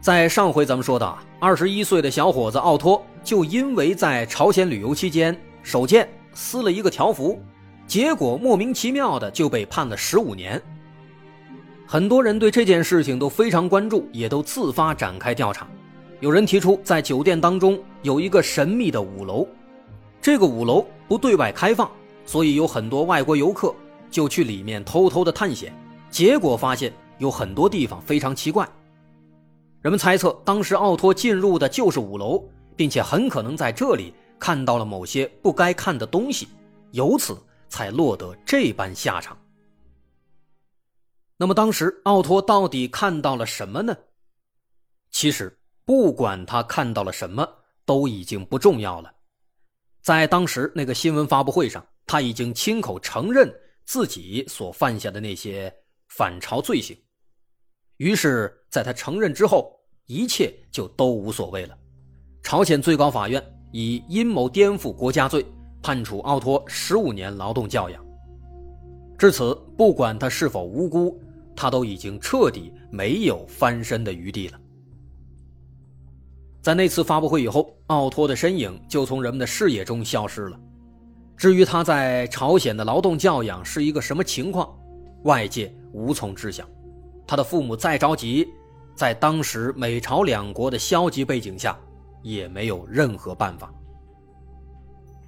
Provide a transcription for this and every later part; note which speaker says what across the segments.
Speaker 1: 在上回咱们说的，二十一岁的小伙子奥托就因为在朝鲜旅游期间手贱撕了一个条幅，结果莫名其妙的就被判了十五年。很多人对这件事情都非常关注，也都自发展开调查。有人提出，在酒店当中有一个神秘的五楼，这个五楼不对外开放，所以有很多外国游客就去里面偷偷的探险，结果发现有很多地方非常奇怪。人们猜测，当时奥托进入的就是五楼，并且很可能在这里看到了某些不该看的东西，由此才落得这般下场。那么，当时奥托到底看到了什么呢？其实，不管他看到了什么，都已经不重要了。在当时那个新闻发布会上，他已经亲口承认自己所犯下的那些反朝罪行。于是，在他承认之后，一切就都无所谓了。朝鲜最高法院以阴谋颠覆国家罪判处奥托十五年劳动教养。至此，不管他是否无辜，他都已经彻底没有翻身的余地了。在那次发布会以后，奥托的身影就从人们的视野中消失了。至于他在朝鲜的劳动教养是一个什么情况，外界无从知晓。他的父母再着急，在当时美朝两国的消极背景下，也没有任何办法。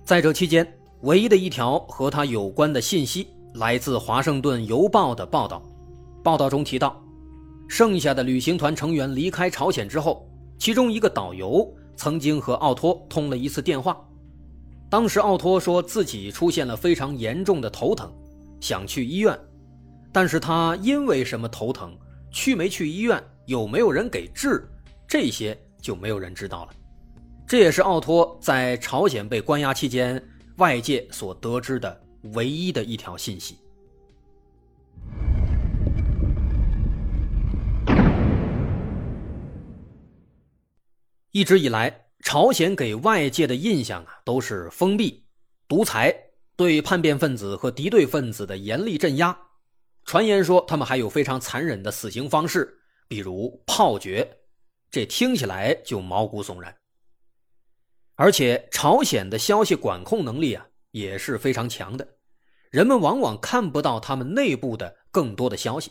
Speaker 1: 在这期间，唯一的一条和他有关的信息来自《华盛顿邮报》的报道。报道中提到，剩下的旅行团成员离开朝鲜之后，其中一个导游曾经和奥托通了一次电话。当时奥托说自己出现了非常严重的头疼，想去医院。但是他因为什么头疼，去没去医院，有没有人给治，这些就没有人知道了。这也是奥托在朝鲜被关押期间外界所得知的唯一的一条信息。一直以来，朝鲜给外界的印象啊，都是封闭、独裁，对叛变分子和敌对分子的严厉镇压。传言说，他们还有非常残忍的死刑方式，比如炮决，这听起来就毛骨悚然。而且，朝鲜的消息管控能力啊也是非常强的，人们往往看不到他们内部的更多的消息。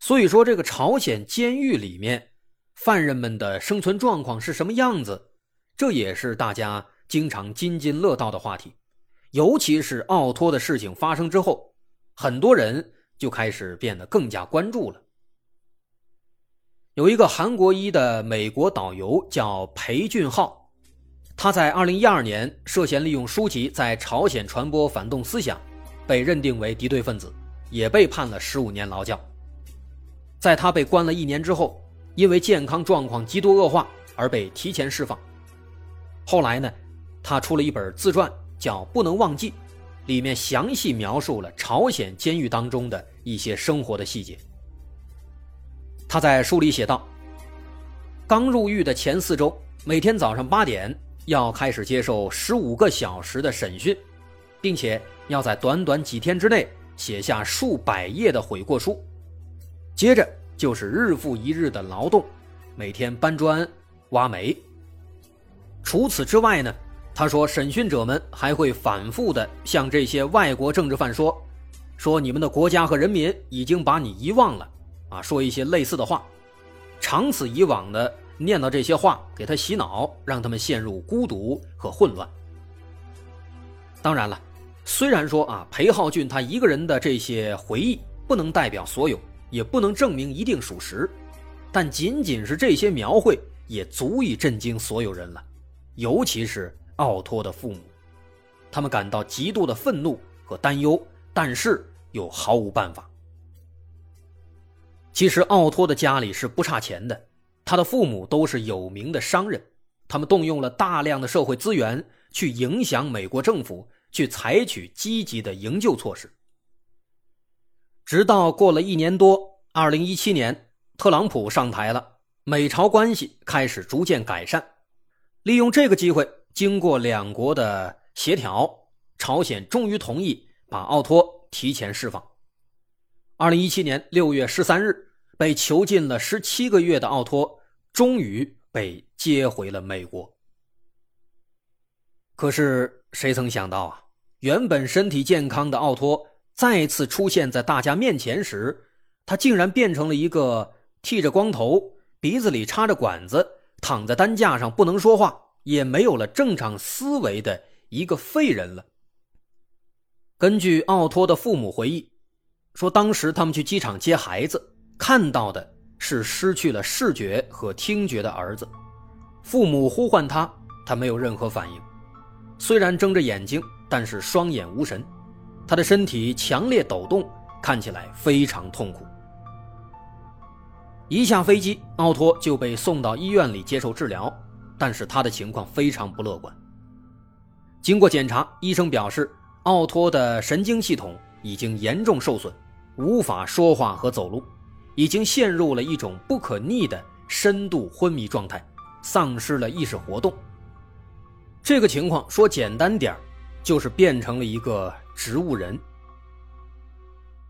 Speaker 1: 所以说，这个朝鲜监狱里面犯人们的生存状况是什么样子，这也是大家经常津津乐道的话题。尤其是奥托的事情发生之后。很多人就开始变得更加关注了。有一个韩国裔的美国导游叫裴俊浩，他在2012年涉嫌利用书籍在朝鲜传播反动思想，被认定为敌对分子，也被判了15年劳教。在他被关了一年之后，因为健康状况极度恶化而被提前释放。后来呢，他出了一本自传，叫《不能忘记》。里面详细描述了朝鲜监狱当中的一些生活的细节。他在书里写道：“刚入狱的前四周，每天早上八点要开始接受十五个小时的审讯，并且要在短短几天之内写下数百页的悔过书。接着就是日复一日的劳动，每天搬砖、挖煤。除此之外呢？”他说：“审讯者们还会反复的向这些外国政治犯说，说你们的国家和人民已经把你遗忘了，啊，说一些类似的话，长此以往的念叨这些话，给他洗脑，让他们陷入孤独和混乱。当然了，虽然说啊，裴浩俊他一个人的这些回忆不能代表所有，也不能证明一定属实，但仅仅是这些描绘也足以震惊所有人了，尤其是。”奥托的父母，他们感到极度的愤怒和担忧，但是又毫无办法。其实奥托的家里是不差钱的，他的父母都是有名的商人，他们动用了大量的社会资源去影响美国政府，去采取积极的营救措施。直到过了一年多，二零一七年，特朗普上台了，美朝关系开始逐渐改善。利用这个机会，经过两国的协调，朝鲜终于同意把奥托提前释放。二零一七年六月十三日，被囚禁了十七个月的奥托终于被接回了美国。可是谁曾想到啊，原本身体健康的奥托再次出现在大家面前时，他竟然变成了一个剃着光头、鼻子里插着管子、躺在担架上不能说话、也没有了正常思维的一个废人了。根据奥托的父母回忆。说当时他们去机场接孩子，看到的是失去了视觉和听觉的儿子，父母呼唤他，他没有任何反应，虽然睁着眼睛，但是双眼无神，他的身体强烈抖动，看起来非常痛苦。一下飞机，奥托就被送到医院里接受治疗，但是他的情况非常不乐观。经过检查，医生表示，奥托的神经系统已经严重受损。无法说话和走路，已经陷入了一种不可逆的深度昏迷状态，丧失了意识活动。这个情况说简单点就是变成了一个植物人。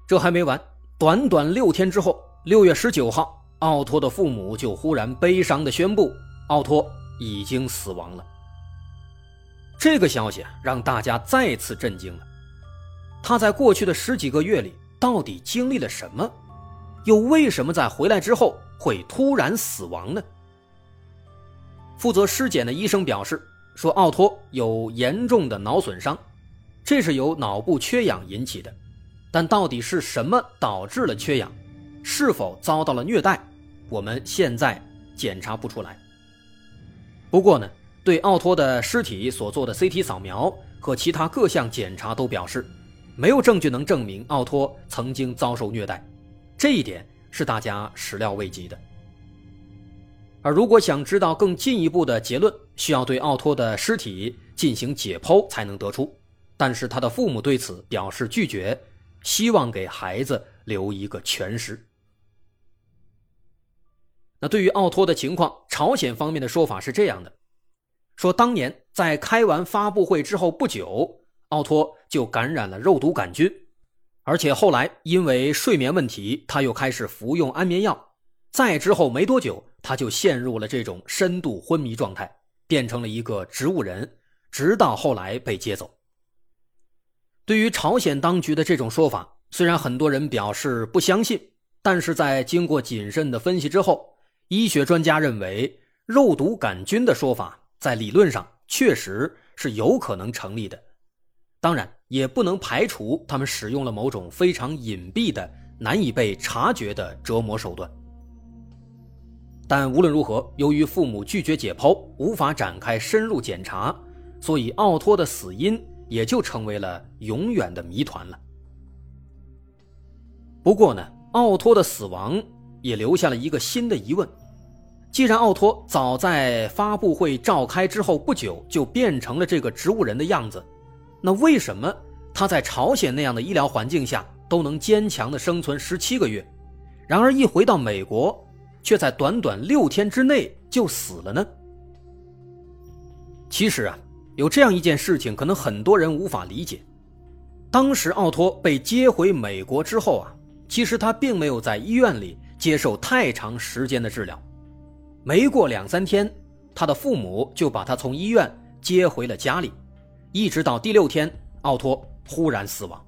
Speaker 1: 这还没完，短短六天之后，六月十九号，奥托的父母就忽然悲伤地宣布，奥托已经死亡了。这个消息让大家再次震惊了。他在过去的十几个月里。到底经历了什么？又为什么在回来之后会突然死亡呢？负责尸检的医生表示说，奥托有严重的脑损伤，这是由脑部缺氧引起的。但到底是什么导致了缺氧？是否遭到了虐待？我们现在检查不出来。不过呢，对奥托的尸体所做的 CT 扫描和其他各项检查都表示。没有证据能证明奥托曾经遭受虐待，这一点是大家始料未及的。而如果想知道更进一步的结论，需要对奥托的尸体进行解剖才能得出。但是他的父母对此表示拒绝，希望给孩子留一个全尸。那对于奥托的情况，朝鲜方面的说法是这样的：说当年在开完发布会之后不久。奥托就感染了肉毒杆菌，而且后来因为睡眠问题，他又开始服用安眠药。再之后没多久，他就陷入了这种深度昏迷状态，变成了一个植物人，直到后来被接走。对于朝鲜当局的这种说法，虽然很多人表示不相信，但是在经过谨慎的分析之后，医学专家认为肉毒杆菌的说法在理论上确实是有可能成立的。当然，也不能排除他们使用了某种非常隐蔽的、难以被察觉的折磨手段。但无论如何，由于父母拒绝解剖，无法展开深入检查，所以奥托的死因也就成为了永远的谜团了。不过呢，奥托的死亡也留下了一个新的疑问：既然奥托早在发布会召开之后不久就变成了这个植物人的样子，那为什么他在朝鲜那样的医疗环境下都能坚强的生存十七个月，然而一回到美国，却在短短六天之内就死了呢？其实啊，有这样一件事情，可能很多人无法理解。当时奥托被接回美国之后啊，其实他并没有在医院里接受太长时间的治疗，没过两三天，他的父母就把他从医院接回了家里。一直到第六天，奥托忽然死亡。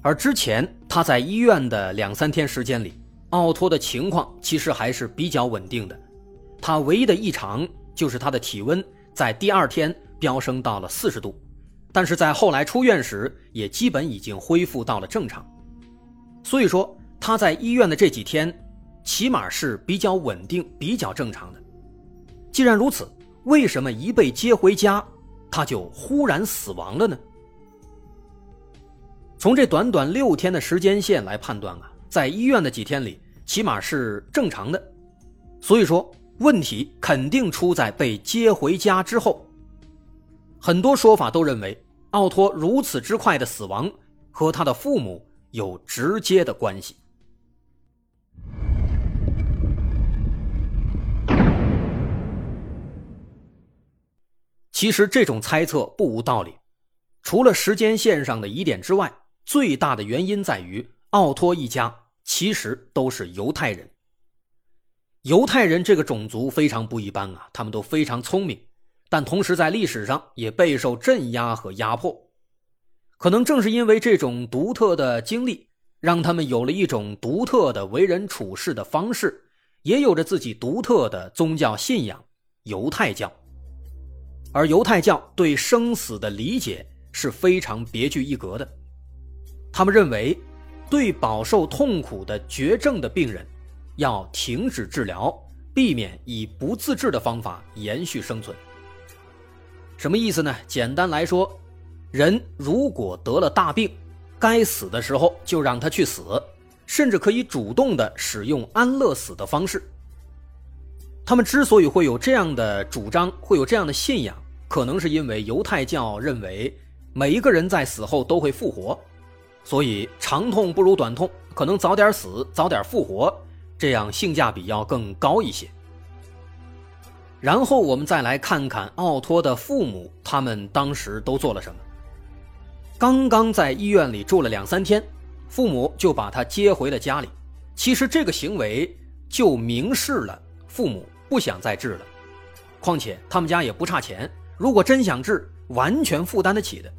Speaker 1: 而之前他在医院的两三天时间里，奥托的情况其实还是比较稳定的。他唯一的异常就是他的体温在第二天飙升到了四十度，但是在后来出院时也基本已经恢复到了正常。所以说他在医院的这几天，起码是比较稳定、比较正常的。既然如此，为什么一被接回家？他就忽然死亡了呢？从这短短六天的时间线来判断啊，在医院的几天里，起码是正常的，所以说，问题肯定出在被接回家之后。很多说法都认为，奥托如此之快的死亡和他的父母有直接的关系。其实这种猜测不无道理，除了时间线上的疑点之外，最大的原因在于奥托一家其实都是犹太人。犹太人这个种族非常不一般啊，他们都非常聪明，但同时在历史上也备受镇压和压迫。可能正是因为这种独特的经历，让他们有了一种独特的为人处事的方式，也有着自己独特的宗教信仰——犹太教。而犹太教对生死的理解是非常别具一格的。他们认为，对饱受痛苦的绝症的病人，要停止治疗，避免以不自治的方法延续生存。什么意思呢？简单来说，人如果得了大病，该死的时候就让他去死，甚至可以主动的使用安乐死的方式。他们之所以会有这样的主张，会有这样的信仰。可能是因为犹太教认为每一个人在死后都会复活，所以长痛不如短痛，可能早点死早点复活，这样性价比要更高一些。然后我们再来看看奥托的父母，他们当时都做了什么。刚刚在医院里住了两三天，父母就把他接回了家里。其实这个行为就明示了父母不想再治了，况且他们家也不差钱。如果真想治，完全负担得起的。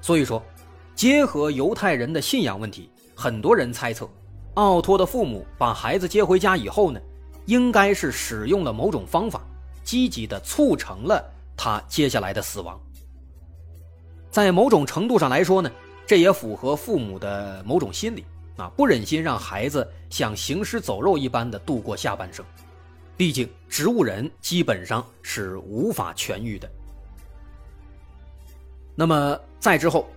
Speaker 1: 所以说，结合犹太人的信仰问题，很多人猜测，奥托的父母把孩子接回家以后呢，应该是使用了某种方法，积极的促成了他接下来的死亡。在某种程度上来说呢，这也符合父母的某种心理啊，不忍心让孩子像行尸走肉一般的度过下半生。毕竟，植物人基本上是无法痊愈的。那么，再之后，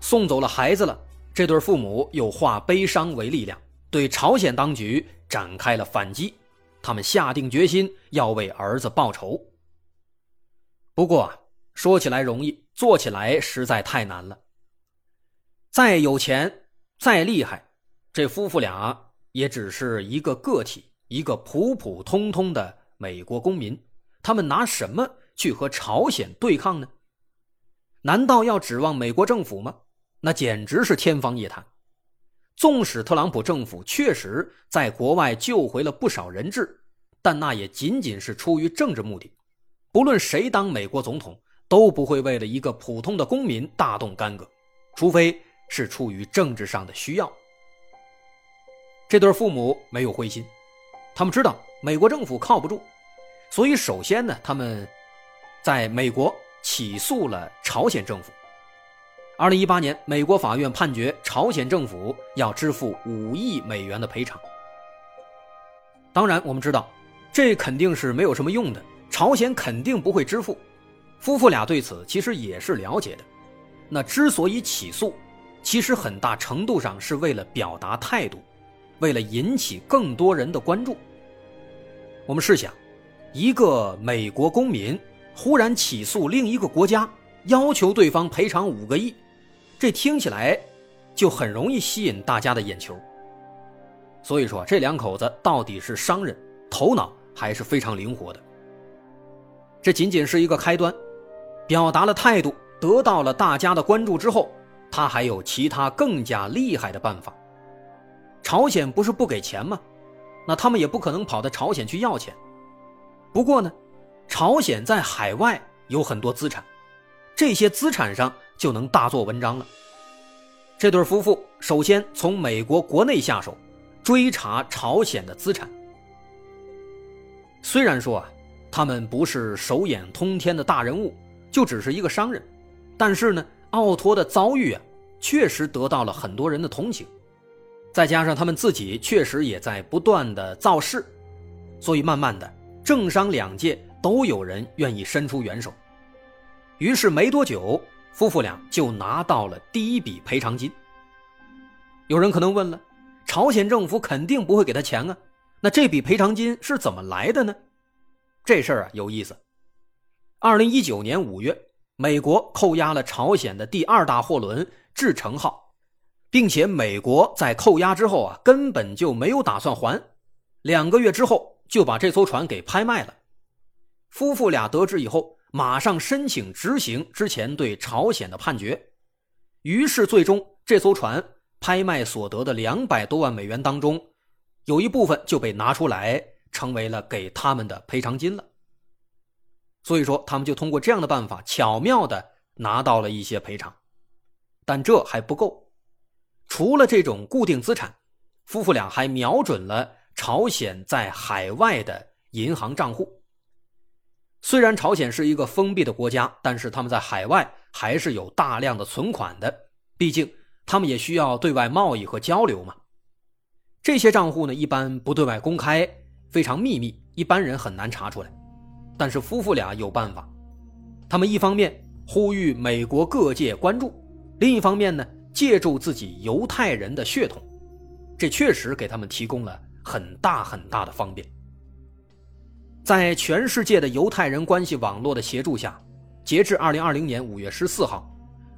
Speaker 1: 送走了孩子了，这对父母又化悲伤为力量，对朝鲜当局展开了反击。他们下定决心要为儿子报仇。不过啊，说起来容易，做起来实在太难了。再有钱，再厉害，这夫妇俩也只是一个个体。一个普普通通的美国公民，他们拿什么去和朝鲜对抗呢？难道要指望美国政府吗？那简直是天方夜谭。纵使特朗普政府确实在国外救回了不少人质，但那也仅仅是出于政治目的。不论谁当美国总统，都不会为了一个普通的公民大动干戈，除非是出于政治上的需要。这对父母没有灰心。他们知道美国政府靠不住，所以首先呢，他们在美国起诉了朝鲜政府。二零一八年，美国法院判决朝鲜政府要支付五亿美元的赔偿。当然，我们知道这肯定是没有什么用的，朝鲜肯定不会支付。夫妇俩对此其实也是了解的。那之所以起诉，其实很大程度上是为了表达态度。为了引起更多人的关注，我们试想，一个美国公民忽然起诉另一个国家，要求对方赔偿五个亿，这听起来就很容易吸引大家的眼球。所以说，这两口子到底是商人，头脑还是非常灵活的。这仅仅是一个开端，表达了态度，得到了大家的关注之后，他还有其他更加厉害的办法。朝鲜不是不给钱吗？那他们也不可能跑到朝鲜去要钱。不过呢，朝鲜在海外有很多资产，这些资产上就能大做文章了。这对夫妇首先从美国国内下手，追查朝鲜的资产。虽然说啊，他们不是手眼通天的大人物，就只是一个商人，但是呢，奥托的遭遇啊，确实得到了很多人的同情。再加上他们自己确实也在不断的造势，所以慢慢的政商两界都有人愿意伸出援手。于是没多久，夫妇俩就拿到了第一笔赔偿金。有人可能问了，朝鲜政府肯定不会给他钱啊，那这笔赔偿金是怎么来的呢？这事儿啊有意思。二零一九年五月，美国扣押了朝鲜的第二大货轮“志成号”，并且美国在扣押之后啊，根本就没有打算还。两个月之后，就把这艘船给拍卖了。夫妇俩得知以后，马上申请执行之前对朝鲜的判决。于是，最终这艘船拍卖所得的两百多万美元当中，有一部分就被拿出来，成为了给他们的赔偿金了。所以说，他们就通过这样的办法，巧妙的拿到了一些赔偿。但这还不够，除了这种固定资产，夫妇俩还瞄准了朝鲜在海外的银行账户。虽然朝鲜是一个封闭的国家，但是他们在海外。还是有大量的存款的，毕竟他们也需要对外贸易和交流嘛。这些账户呢，一般不对外公开，非常秘密，一般人很难查出来。但是夫妇俩有办法，他们一方面呼吁美国各界关注，另一方面呢，借助自己犹太人的血统，这确实给他们提供了很大很大的方便。在全世界的犹太人关系网络的协助下。截至二零二零年五月十四号，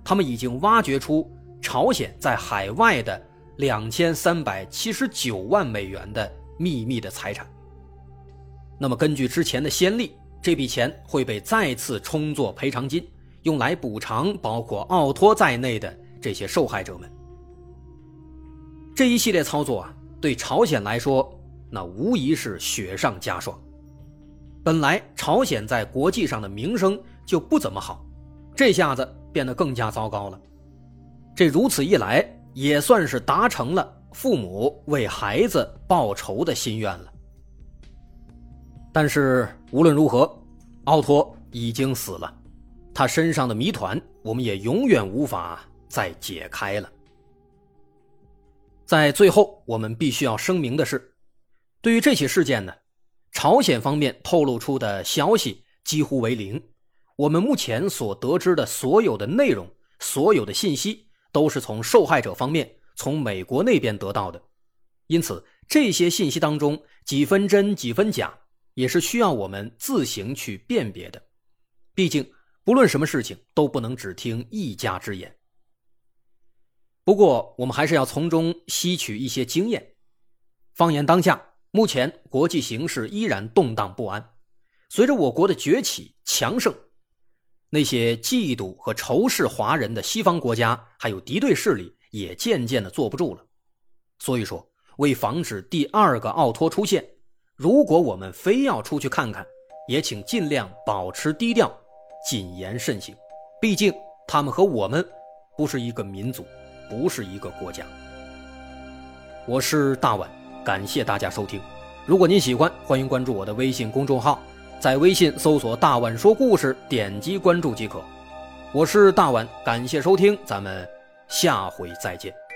Speaker 1: 他们已经挖掘出朝鲜在海外的两千三百七十九万美元的秘密的财产。那么，根据之前的先例，这笔钱会被再次充作赔偿金，用来补偿包括奥托在内的这些受害者们。这一系列操作啊，对朝鲜来说，那无疑是雪上加霜。本来朝鲜在国际上的名声。就不怎么好，这下子变得更加糟糕了。这如此一来，也算是达成了父母为孩子报仇的心愿了。但是无论如何，奥托已经死了，他身上的谜团我们也永远无法再解开了。在最后，我们必须要声明的是，对于这起事件呢，朝鲜方面透露出的消息几乎为零。我们目前所得知的所有的内容、所有的信息，都是从受害者方面、从美国那边得到的。因此，这些信息当中几分真几分假，也是需要我们自行去辨别的。毕竟，不论什么事情都不能只听一家之言。不过，我们还是要从中吸取一些经验。放眼当下，目前国际形势依然动荡不安，随着我国的崛起强盛。那些嫉妒和仇视华人的西方国家，还有敌对势力，也渐渐的坐不住了。所以说，为防止第二个奥托出现，如果我们非要出去看看，也请尽量保持低调，谨言慎行。毕竟他们和我们不是一个民族，不是一个国家。我是大碗，感谢大家收听。如果您喜欢，欢迎关注我的微信公众号。在微信搜索“大碗说故事”，点击关注即可。我是大碗，感谢收听，咱们下回再见。